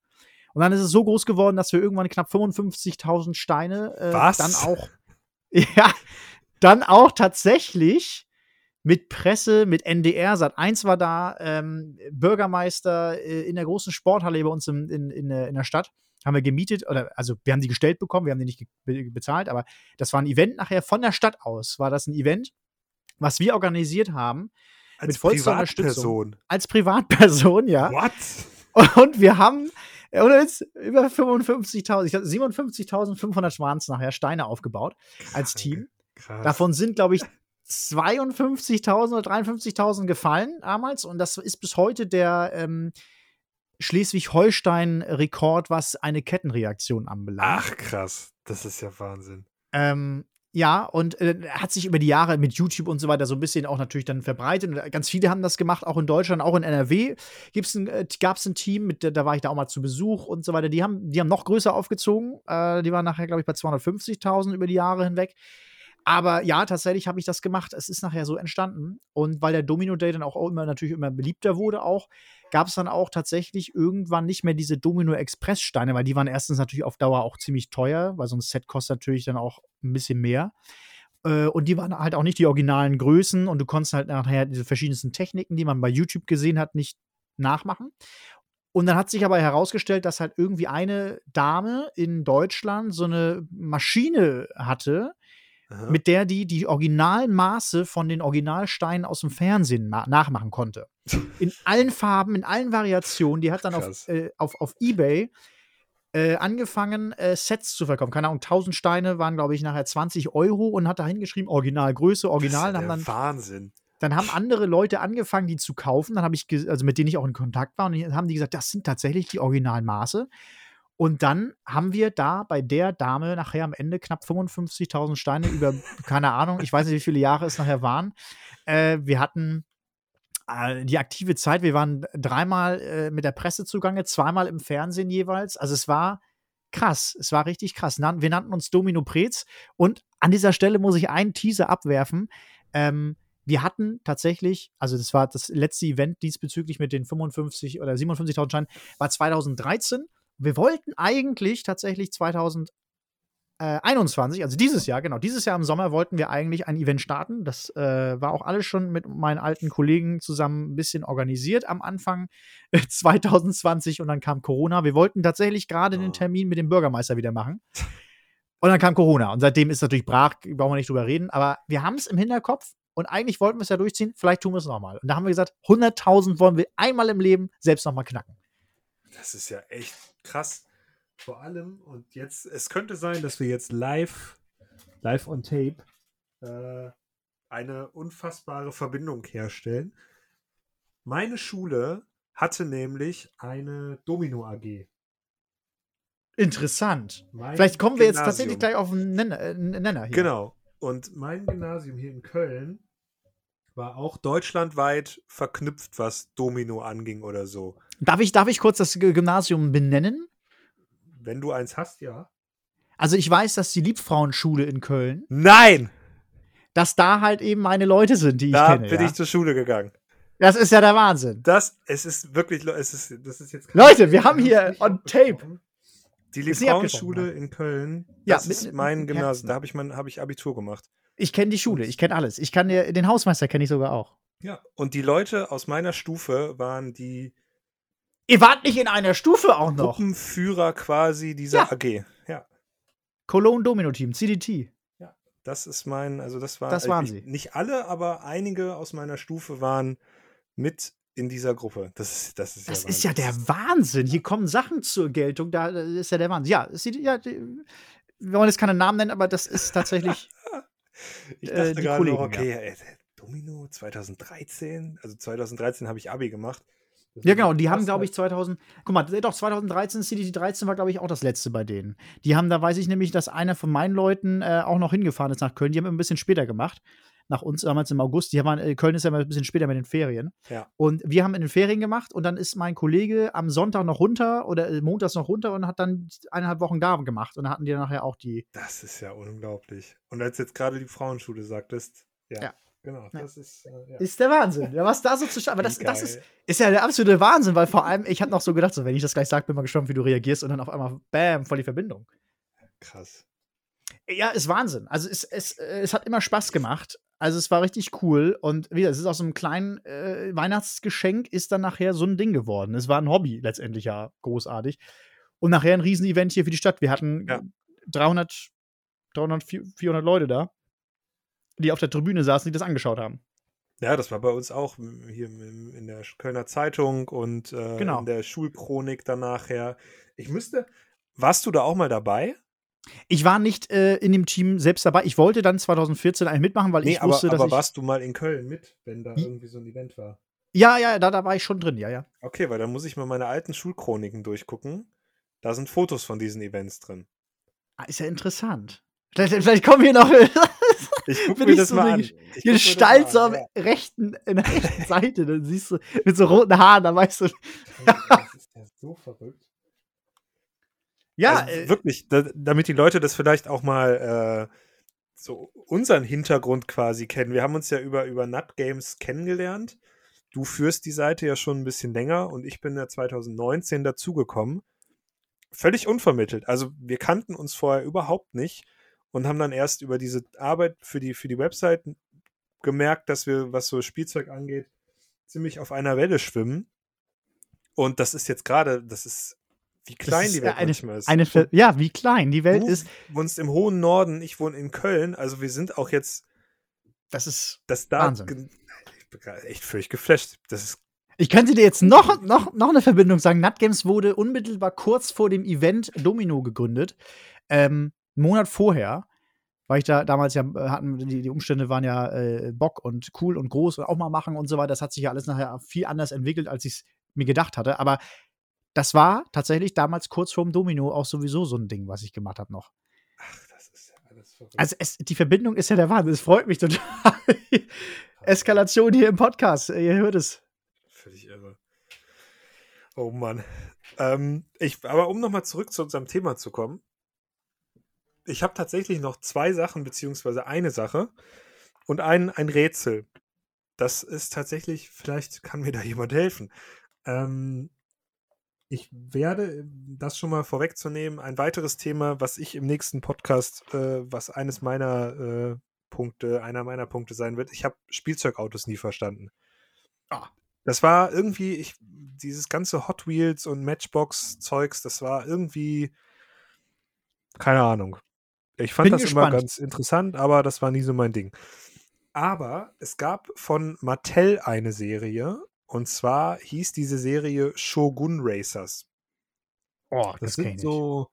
Und dann ist es so groß geworden, dass wir irgendwann knapp 55.000 Steine äh, dann auch, ja, dann auch tatsächlich mit Presse, mit NDR, Sat 1 war da, ähm, Bürgermeister äh, in der großen Sporthalle bei uns in, in, in, in, der Stadt, haben wir gemietet, oder also wir haben die gestellt bekommen, wir haben die nicht be bezahlt, aber das war ein Event nachher von der Stadt aus, war das ein Event, was wir organisiert haben. Als Unterstützung. Als Privatperson, ja. What? Und wir haben oder jetzt über 55.000, ich glaube 57.500 waren es nachher, Steine aufgebaut als Team. Krass. Davon sind, glaube ich, 52.000 oder 53.000 gefallen damals und das ist bis heute der ähm, Schleswig-Holstein-Rekord, was eine Kettenreaktion anbelangt. Ach krass, das ist ja Wahnsinn. Ähm, ja, und äh, hat sich über die Jahre mit YouTube und so weiter so ein bisschen auch natürlich dann verbreitet. Und ganz viele haben das gemacht, auch in Deutschland, auch in NRW ein, äh, gab es ein Team, mit, da war ich da auch mal zu Besuch und so weiter. Die haben, die haben noch größer aufgezogen. Äh, die waren nachher, glaube ich, bei 250.000 über die Jahre hinweg. Aber ja, tatsächlich habe ich das gemacht. Es ist nachher so entstanden. Und weil der Domino Day dann auch immer natürlich immer beliebter wurde, auch, gab es dann auch tatsächlich irgendwann nicht mehr diese Domino Express Steine, weil die waren erstens natürlich auf Dauer auch ziemlich teuer, weil so ein Set kostet natürlich dann auch ein bisschen mehr. Äh, und die waren halt auch nicht die originalen Größen und du konntest halt nachher diese verschiedensten Techniken, die man bei YouTube gesehen hat, nicht nachmachen. Und dann hat sich aber herausgestellt, dass halt irgendwie eine Dame in Deutschland so eine Maschine hatte, Aha. mit der die die Originalmaße von den Originalsteinen aus dem Fernsehen nachmachen konnte. In allen Farben, in allen Variationen. Die hat dann auf, äh, auf, auf Ebay äh, angefangen, äh, Sets zu verkaufen. Keine Ahnung, 1000 Steine waren, glaube ich, nachher 20 Euro und hat da hingeschrieben, Originalgröße, Original. Das ist ja dann, Wahnsinn. Dann haben andere Leute angefangen, die zu kaufen. Dann habe ich, also mit denen ich auch in Kontakt war, und haben die gesagt, das sind tatsächlich die Originalmaße. Und dann haben wir da bei der Dame nachher am Ende knapp 55.000 Steine über, keine Ahnung, ich weiß nicht, wie viele Jahre es nachher waren. Äh, wir hatten äh, die aktive Zeit, wir waren dreimal äh, mit der Presse zugange, zweimal im Fernsehen jeweils. Also es war krass, es war richtig krass. Wir nannten uns Domino Prez und an dieser Stelle muss ich einen Teaser abwerfen. Ähm, wir hatten tatsächlich, also das war das letzte Event diesbezüglich mit den 55 oder 57.000 Steinen, war 2013 wir wollten eigentlich tatsächlich 2021, also dieses Jahr, genau, dieses Jahr im Sommer wollten wir eigentlich ein Event starten. Das äh, war auch alles schon mit meinen alten Kollegen zusammen ein bisschen organisiert am Anfang 2020 und dann kam Corona. Wir wollten tatsächlich gerade den ah. Termin mit dem Bürgermeister wieder machen. Und dann kam Corona. Und seitdem ist natürlich brach, brauchen wir nicht drüber reden. Aber wir haben es im Hinterkopf und eigentlich wollten wir es ja durchziehen. Vielleicht tun wir es nochmal. Und da haben wir gesagt, 100.000 wollen wir einmal im Leben selbst nochmal knacken. Das ist ja echt krass. Vor allem, und jetzt, es könnte sein, dass wir jetzt live, live on tape, äh, eine unfassbare Verbindung herstellen. Meine Schule hatte nämlich eine Domino AG. Interessant. Mein Vielleicht kommen wir Gymnasium. jetzt tatsächlich gleich auf einen Nenner, äh, Nenner hier. Genau. Und mein Gymnasium hier in Köln war auch deutschlandweit verknüpft, was Domino anging oder so. Darf ich, darf ich kurz das Gymnasium benennen? Wenn du eins hast, ja. Also ich weiß, dass die Liebfrauenschule in Köln. Nein! Dass da halt eben meine Leute sind, die da ich kenne. Da bin ja? ich zur Schule gegangen. Das ist ja der Wahnsinn. Das, es ist wirklich, es ist, das ist jetzt. Leute, wir haben hier on tape. Die Liebfrauenschule in Köln, das ja, ist mein Gymnasium. Da habe ich, hab ich Abitur gemacht. Ich kenne die Schule, ich kenne alles. Ich kann den Hausmeister kenne ich sogar auch. Ja, und die Leute aus meiner Stufe waren die Ihr wart nicht in einer Stufe auch noch. Gruppenführer quasi dieser ja. AG. Ja. Cologne Domino Team, CDT. Ja, das ist mein, also das war. Das waren ich, sie. Nicht alle, aber einige aus meiner Stufe waren mit in dieser Gruppe. Das ist, das ist, das ja, ist ja der Wahnsinn. Hier kommen Sachen zur Geltung. Da ist ja der Wahnsinn. Ja, ist, ja wir wollen jetzt keine Namen nennen, aber das ist tatsächlich. ich äh, dachte äh, gerade noch, okay, ja. ey, Domino 2013. Also 2013 habe ich Abi gemacht. Ja, genau. Und die haben, glaube ich, 2000. Guck mal, doch, 2013, CDT 13 war, glaube ich, auch das letzte bei denen. Die haben, da weiß ich nämlich, dass einer von meinen Leuten äh, auch noch hingefahren ist nach Köln. Die haben ein bisschen später gemacht. nach uns damals im August. Die waren, äh, Köln ist ja mal ein bisschen später mit den Ferien. Ja. Und wir haben in den Ferien gemacht und dann ist mein Kollege am Sonntag noch runter oder äh, montags noch runter und hat dann eineinhalb Wochen da gemacht. Und dann hatten die nachher auch die. Das ist ja unglaublich. Und als jetzt gerade die Frauenschule sagtest, ja. ja. Genau, das ist. Äh, ja. Ist der Wahnsinn. Ja, was da so zu Aber das, das ist, ist ja der absolute Wahnsinn, weil vor allem, ich habe noch so gedacht, so, wenn ich das gleich sage, bin mal gespannt, wie du reagierst und dann auf einmal, bam, voll die Verbindung. Krass. Ja, ist Wahnsinn. Also es, es, es hat immer Spaß gemacht. Also es war richtig cool. Und wie gesagt, es ist aus so einem kleinen äh, Weihnachtsgeschenk ist dann nachher so ein Ding geworden. Es war ein Hobby letztendlich ja großartig. Und nachher ein Riesenevent hier für die Stadt. Wir hatten ja. 300, 300, 400 Leute da die auf der Tribüne saßen, die das angeschaut haben. Ja, das war bei uns auch hier in der Kölner Zeitung und äh, genau. in der Schulchronik dann nachher. Ich müsste, warst du da auch mal dabei? Ich war nicht äh, in dem Team selbst dabei. Ich wollte dann 2014 eigentlich mitmachen, weil nee, ich wusste, aber, dass aber ich warst du mal in Köln mit, wenn da irgendwie so ein Event war? Ja, ja, da, da war ich schon drin, ja, ja. Okay, weil dann muss ich mal meine alten Schulchroniken durchgucken. Da sind Fotos von diesen Events drin. Ah, ist ja interessant. Vielleicht, vielleicht kommen hier noch. Ich guck mir das so mal an. Gestalt so am ja. rechten, in der rechten Seite. Dann siehst du mit so roten Haaren, da weißt du. das ist ja so verrückt. Ja, also, äh, wirklich, da, damit die Leute das vielleicht auch mal äh, so unseren Hintergrund quasi kennen. Wir haben uns ja über, über Nut Games kennengelernt. Du führst die Seite ja schon ein bisschen länger und ich bin ja 2019 dazugekommen. Völlig unvermittelt. Also wir kannten uns vorher überhaupt nicht und haben dann erst über diese Arbeit für die, für die Website gemerkt, dass wir, was so Spielzeug angeht, ziemlich auf einer Welle schwimmen. Und das ist jetzt gerade, das ist wie klein ist die Welt eine, manchmal ist. Eine, ja, wie klein die Welt du ist. Du wohnst im hohen Norden, ich wohne in Köln. Also wir sind auch jetzt. Das ist das da Wahnsinn. Ich bin gerade echt völlig geflasht. Das ist ich könnte dir jetzt noch, noch, noch eine Verbindung sagen. NatGames wurde unmittelbar kurz vor dem Event Domino gegründet. Ähm, einen Monat vorher, weil ich da damals ja äh, hatten, die, die Umstände waren ja äh, Bock und cool und groß und auch mal machen und so weiter. Das hat sich ja alles nachher viel anders entwickelt, als ich es mir gedacht hatte. Aber das war tatsächlich damals kurz vorm Domino auch sowieso so ein Ding, was ich gemacht habe noch. Ach, das ist ja alles verrückt. Also es, die Verbindung ist ja der Wahnsinn. Es freut mich total. Eskalation hier im Podcast. Ihr hört es. Völlig irre. Oh Mann. Ähm, ich, aber um nochmal zurück zu unserem Thema zu kommen ich habe tatsächlich noch zwei Sachen, beziehungsweise eine Sache und ein, ein Rätsel. Das ist tatsächlich, vielleicht kann mir da jemand helfen. Ähm, ich werde, das schon mal vorwegzunehmen, ein weiteres Thema, was ich im nächsten Podcast, äh, was eines meiner äh, Punkte, einer meiner Punkte sein wird. Ich habe Spielzeugautos nie verstanden. Ah. Das war irgendwie, ich, dieses ganze Hot Wheels und Matchbox-Zeugs, das war irgendwie, keine Ahnung. Ich fand Bin das gespannt. immer ganz interessant, aber das war nie so mein Ding. Aber es gab von Mattel eine Serie und zwar hieß diese Serie Shogun Racers. Oh, das, das sind so.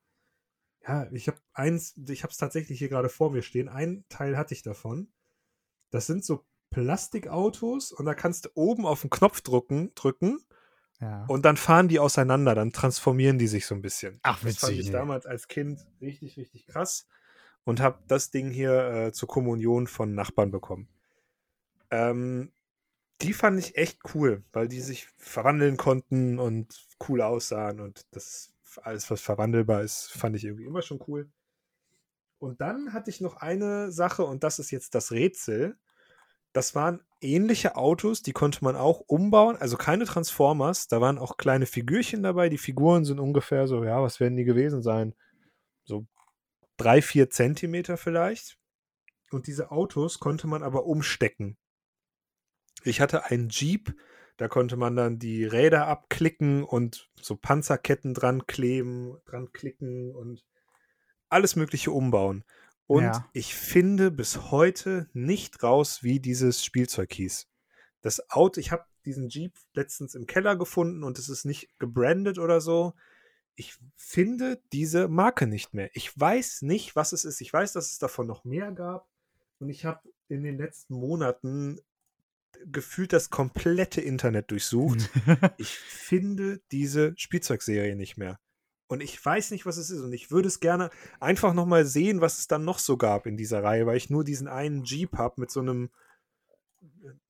Ja, ich habe eins, ich habe es tatsächlich hier gerade vor mir stehen. Ein Teil hatte ich davon. Das sind so Plastikautos und da kannst du oben auf den Knopf drücken, drücken ja. und dann fahren die auseinander, dann transformieren die sich so ein bisschen. Ach, witzig. Das fand ich damals als Kind richtig, richtig krass und habe das Ding hier äh, zur Kommunion von Nachbarn bekommen. Ähm, die fand ich echt cool, weil die sich verwandeln konnten und cool aussahen und das alles, was verwandelbar ist, fand ich irgendwie immer schon cool. Und dann hatte ich noch eine Sache und das ist jetzt das Rätsel. Das waren ähnliche Autos, die konnte man auch umbauen, also keine Transformers, da waren auch kleine Figürchen dabei. Die Figuren sind ungefähr so, ja, was werden die gewesen sein? So drei, vier Zentimeter vielleicht. Und diese Autos konnte man aber umstecken. Ich hatte einen Jeep, da konnte man dann die Räder abklicken und so Panzerketten dran kleben, dran klicken und alles Mögliche umbauen. Und ja. ich finde bis heute nicht raus, wie dieses Spielzeug hieß. Das Auto, ich habe diesen Jeep letztens im Keller gefunden und es ist nicht gebrandet oder so ich finde diese Marke nicht mehr. Ich weiß nicht, was es ist. Ich weiß, dass es davon noch mehr gab. Und ich habe in den letzten Monaten gefühlt das komplette Internet durchsucht. ich finde diese Spielzeugserie nicht mehr. Und ich weiß nicht, was es ist. Und ich würde es gerne einfach nochmal sehen, was es dann noch so gab in dieser Reihe, weil ich nur diesen einen Jeep habe mit so einem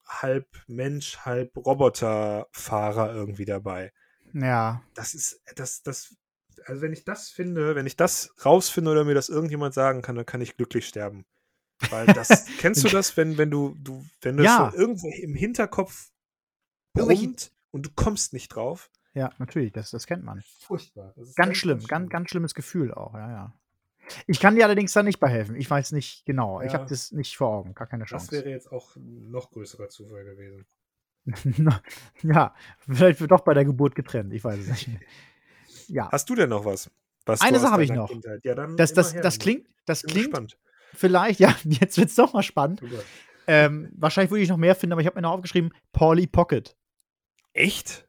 halb Mensch, halb Roboterfahrer irgendwie dabei. Ja. Das ist, das, das, also wenn ich das finde, wenn ich das rausfinde oder mir das irgendjemand sagen kann, dann kann ich glücklich sterben. Weil das, kennst du das, wenn, wenn du, du, wenn du Ja. so irgendwo im Hinterkopf brummt und du kommst nicht drauf? Ja, natürlich, das, das kennt man. Furchtbar. Das ist Ganz schlimm, ganz, ganz schlimmes Gefühl auch, ja, ja. Ich kann dir allerdings da nicht behelfen. Ich weiß nicht genau. Ich Ja. habe das nicht vor Augen. Gar keine Das Chance. wäre jetzt auch ein noch größerer Zufall gewesen. ja, vielleicht wird doch bei der Geburt getrennt. Ich weiß es nicht. Ja, Hast du denn noch was? was Eine Sache habe ich noch. Ja, das, das, her das klingt, das klingt gespannt. vielleicht, ja, jetzt wird es doch mal spannend. Oh. Ähm, wahrscheinlich würde ich noch mehr finden, aber ich habe mir noch aufgeschrieben, Polly Pocket. Echt?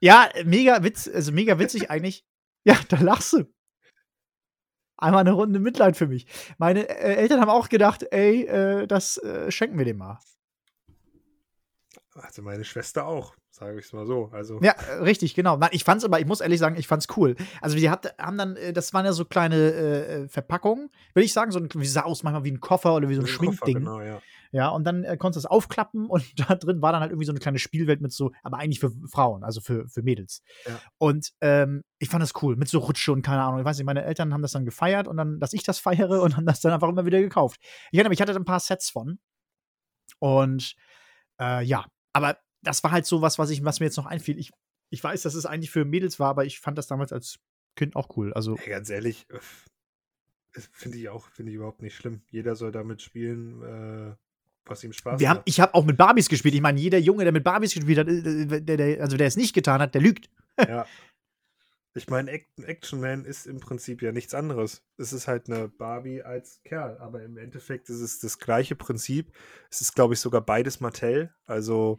Ja, mega Witz, also mega witzig eigentlich. Ja, da lachst du. Einmal eine Runde Mitleid für mich. Meine äh, Eltern haben auch gedacht, ey, äh, das äh, schenken wir dem mal. Also meine Schwester auch, sage ich es mal so. Also Ja, äh, richtig, genau. Ich fand's aber, ich muss ehrlich sagen, ich fand's cool. Also wir hat, haben dann, äh, das waren ja so kleine äh, Verpackungen, will ich sagen, so ein, wie sah aus manchmal wie ein Koffer oder wie so ein ein Schminkding. genau, ja. Ja, und dann äh, konntest du es aufklappen und da drin war dann halt irgendwie so eine kleine Spielwelt mit so, aber eigentlich für Frauen, also für, für Mädels. Ja. Und ähm, ich fand das cool, mit so Rutsche und keine Ahnung. Ich weiß nicht, meine Eltern haben das dann gefeiert und dann, dass ich das feiere und haben das dann einfach immer wieder gekauft. Ich erinnere mich, ich hatte ein paar Sets von. Und äh, ja, aber das war halt so was, was, ich, was mir jetzt noch einfiel. Ich, ich weiß, dass es eigentlich für Mädels war, aber ich fand das damals als Kind auch cool. Also, Hey, ganz ehrlich, äh, finde ich auch, finde ich überhaupt nicht schlimm. Jeder soll damit spielen, äh, was ihm Spaß wir haben, macht. ich habe auch mit Barbies gespielt. Ich meine, jeder Junge, der mit Barbies gespielt hat, äh, der, der, also der es nicht getan hat, der lügt. Ja. Ich meine, Act Action Man ist im Prinzip ja nichts anderes. Es ist halt eine Barbie als Kerl, aber im Endeffekt ist es das gleiche Prinzip. Es ist, glaube ich, sogar beides Mattel. Also,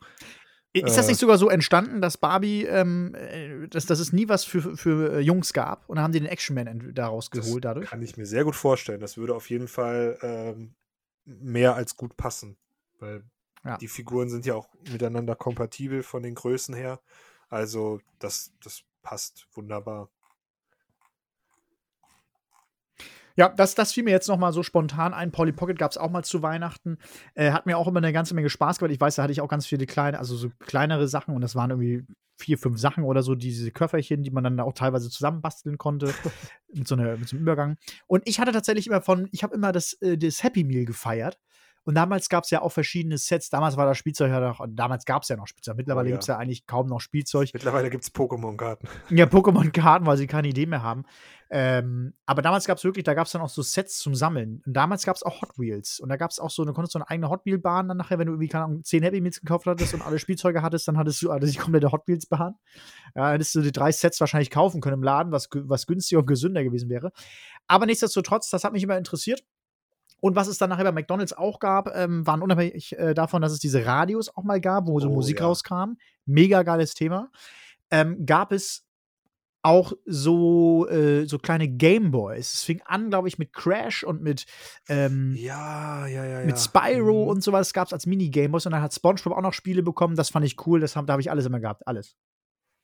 Ist das Äh. nicht sogar so entstanden, dass Barbie, ähm, äh, dass, dass es nie was für, für äh, Jungs gab und dann haben die den Action Man daraus geholt dadurch? kann ich mir sehr gut vorstellen. Das würde auf jeden Fall ähm, mehr als gut passen. Weil Ja. die Figuren sind ja auch miteinander kompatibel von den Größen her. Also, das, das passt wunderbar. Ja, das, das fiel mir jetzt noch mal so spontan ein. Polly Pocket gab es auch mal zu Weihnachten. Äh, hat mir auch immer eine ganze Menge Spaß gemacht. Ich weiß, da hatte ich auch ganz viele kleine, also so kleinere Sachen und das waren irgendwie vier, fünf Sachen oder so, diese Köfferchen, die man dann auch teilweise zusammenbasteln konnte mit, so einer, mit so einem Übergang. Und ich hatte tatsächlich immer von, ich habe immer das, äh, das Happy Meal gefeiert. Und damals gab es ja auch verschiedene Sets. Damals war das Spielzeug ja noch, damals gab es ja noch Spielzeug. Mittlerweile Oh ja. gibt es ja eigentlich kaum noch Spielzeug. Mittlerweile gibt es Pokémon-Karten. Ja, Pokémon-Karten, weil sie keine Idee mehr haben. Ähm, aber damals gab es wirklich, da gab es dann auch so Sets zum Sammeln. Und damals gab es auch Hot Wheels. Und da gab es auch so, du konntest so eine eigene Hot Wheel-Bahn dann nachher, wenn du irgendwie, keine Ahnung, 10 Happy Meals gekauft hattest und alle Spielzeuge hattest, dann hattest du also die komplette Hot Wheels-Bahn. Ja, hättest du die drei Sets wahrscheinlich kaufen können im Laden, was, was günstiger und gesünder gewesen wäre. Aber nichtsdestotrotz, das hat mich immer interessiert. Und was es dann nachher bei McDonalds auch gab, ähm, waren unabhängig äh, davon, dass es diese Radios auch mal gab, wo so Oh, Musik ja. rauskam. Mega geiles Thema. Ähm, gab es auch so, äh, so kleine Gameboys. Es fing an, glaube ich, mit Crash und mit, ähm, Ja, ja, ja. mit. Spyro Mhm. und sowas gab es als Mini-Gameboys. Und dann hat SpongeBob auch noch Spiele bekommen. Das fand ich cool. Das hab, da habe ich alles immer gehabt. Alles.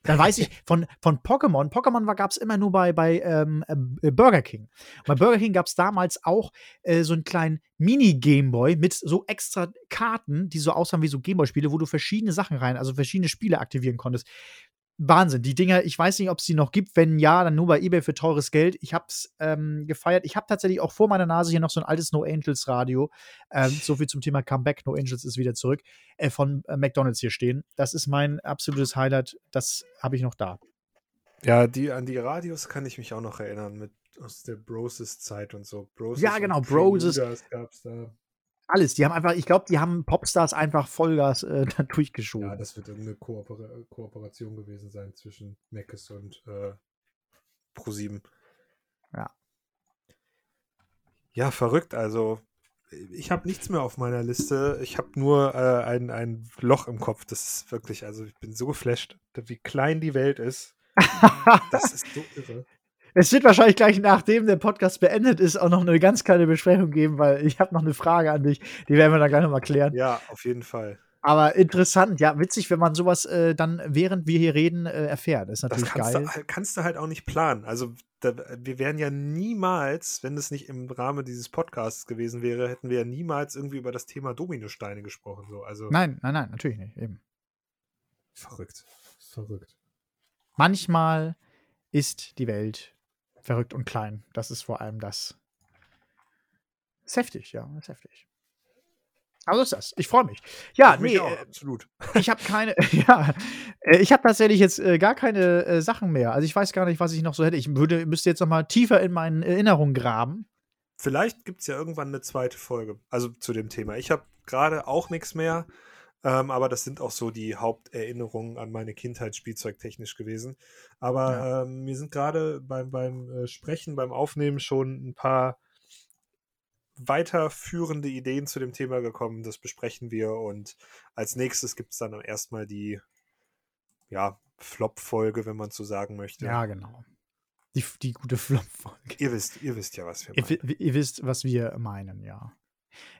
Dann weiß ich, von, von Pokémon, Pokémon gab es immer nur bei, bei ähm, äh, Burger King. Und bei Burger King gab es damals auch äh, so einen kleinen Mini-Gameboy mit so extra Karten, die so aussahen wie so Gameboy-Spiele, wo du verschiedene Sachen rein, also verschiedene Spiele aktivieren konntest. Wahnsinn. Die Dinger, ich weiß nicht, ob es die noch gibt. Wenn ja, dann nur bei eBay für teures Geld. Ich hab's ähm, gefeiert. Ich habe tatsächlich auch vor meiner Nase hier noch so ein altes No Angels Radio. Ähm, so viel zum Thema Comeback. No Angels ist wieder zurück. Äh, von äh, McDonalds hier stehen. Das ist mein absolutes Highlight. Das habe ich noch da. Ja, die, an die Radios kann ich mich auch noch erinnern, mit aus der Broses-Zeit und so. Broses Ja, genau, Broses. gab es da. Alles. Die haben einfach, ich glaube, die haben Popstars einfach Vollgas äh, da durchgeschoben. Ja, das wird irgendeine Koopera Kooperation gewesen sein zwischen Meckes und äh, Pro7. Ja. Ja, verrückt. Also, ich habe nichts mehr auf meiner Liste. Ich habe nur äh, ein, ein Loch im Kopf. Das ist wirklich, also ich bin so geflasht, wie klein die Welt ist. Das ist so irre. Es wird wahrscheinlich gleich, nachdem der Podcast beendet ist, auch noch eine ganz kleine Besprechung geben, weil ich habe noch eine Frage an dich. Die werden wir dann gleich nochmal klären. Ja, auf jeden Fall. Aber interessant, ja, witzig, wenn man sowas äh, dann, während wir hier reden, äh, erfährt. Das ist Das natürlich kannst geil. du, halt- kannst du halt auch nicht planen. Also da, wir wären ja niemals, wenn es nicht im Rahmen dieses Podcasts gewesen wäre, hätten wir ja niemals irgendwie über das Thema Dominosteine gesprochen. So. Also, nein, nein, nein, natürlich nicht. Eben. Verrückt. Verrückt. Manchmal ist die Welt verrückt und klein. Das ist vor allem das. Ist heftig, ja, ist heftig. Aber so ist das. Ich freue mich. Ja, ich nee, auch, äh, absolut. Ich habe keine, ja, äh, ich habe tatsächlich jetzt äh, gar keine äh, Sachen mehr. Also ich weiß gar nicht, was ich noch so hätte. Ich würde, müsste jetzt noch mal tiefer in meinen Erinnerungen graben. Vielleicht gibt es ja irgendwann eine zweite Folge, also zu dem Thema. Ich habe gerade auch nichts mehr, ähm, aber das sind auch so die Haupterinnerungen an meine Kindheit spielzeugtechnisch gewesen. Aber ja. ähm, mir sind gerade beim, beim äh, Sprechen, beim Aufnehmen schon ein paar weiterführende Ideen zu dem Thema gekommen. Das besprechen wir und als nächstes gibt es dann erstmal die ja, Flop-Folge, wenn man so sagen möchte. Ja, genau. Die, die gute Flop-Folge. Ihr wisst, ihr wisst ja, was wir meinen. Ihr, ihr wisst, was wir meinen, ja.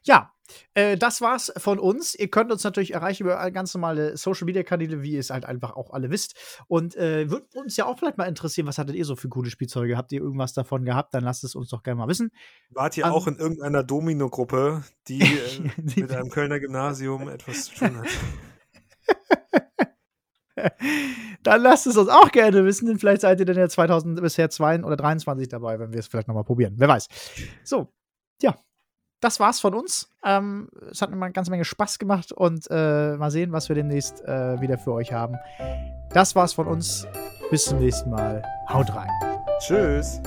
Ja, äh, das war's von uns. Ihr könnt uns natürlich erreichen über ganz normale Social Media Kanäle, wie ihr es halt einfach auch alle wisst. Und äh, würde uns ja auch vielleicht mal interessieren, was hattet ihr so für coole Spielzeuge? Habt ihr irgendwas davon gehabt? Dann lasst es uns doch gerne mal wissen. Wart ihr um, auch in irgendeiner Domino-Gruppe, die äh, mit einem Kölner Gymnasium etwas zu tun hat? dann lasst es uns auch gerne wissen. Vielleicht seid ihr dann ja 2000 bisher 2 oder 23 dabei, wenn wir es vielleicht nochmal probieren. Wer weiß. So, ja, das war's von uns. Ähm, es hat mir mal eine ganze Menge Spaß gemacht und äh, mal sehen, was wir demnächst äh, wieder für euch haben. Das war's von uns. Bis zum nächsten Mal. Haut rein. Tschüss.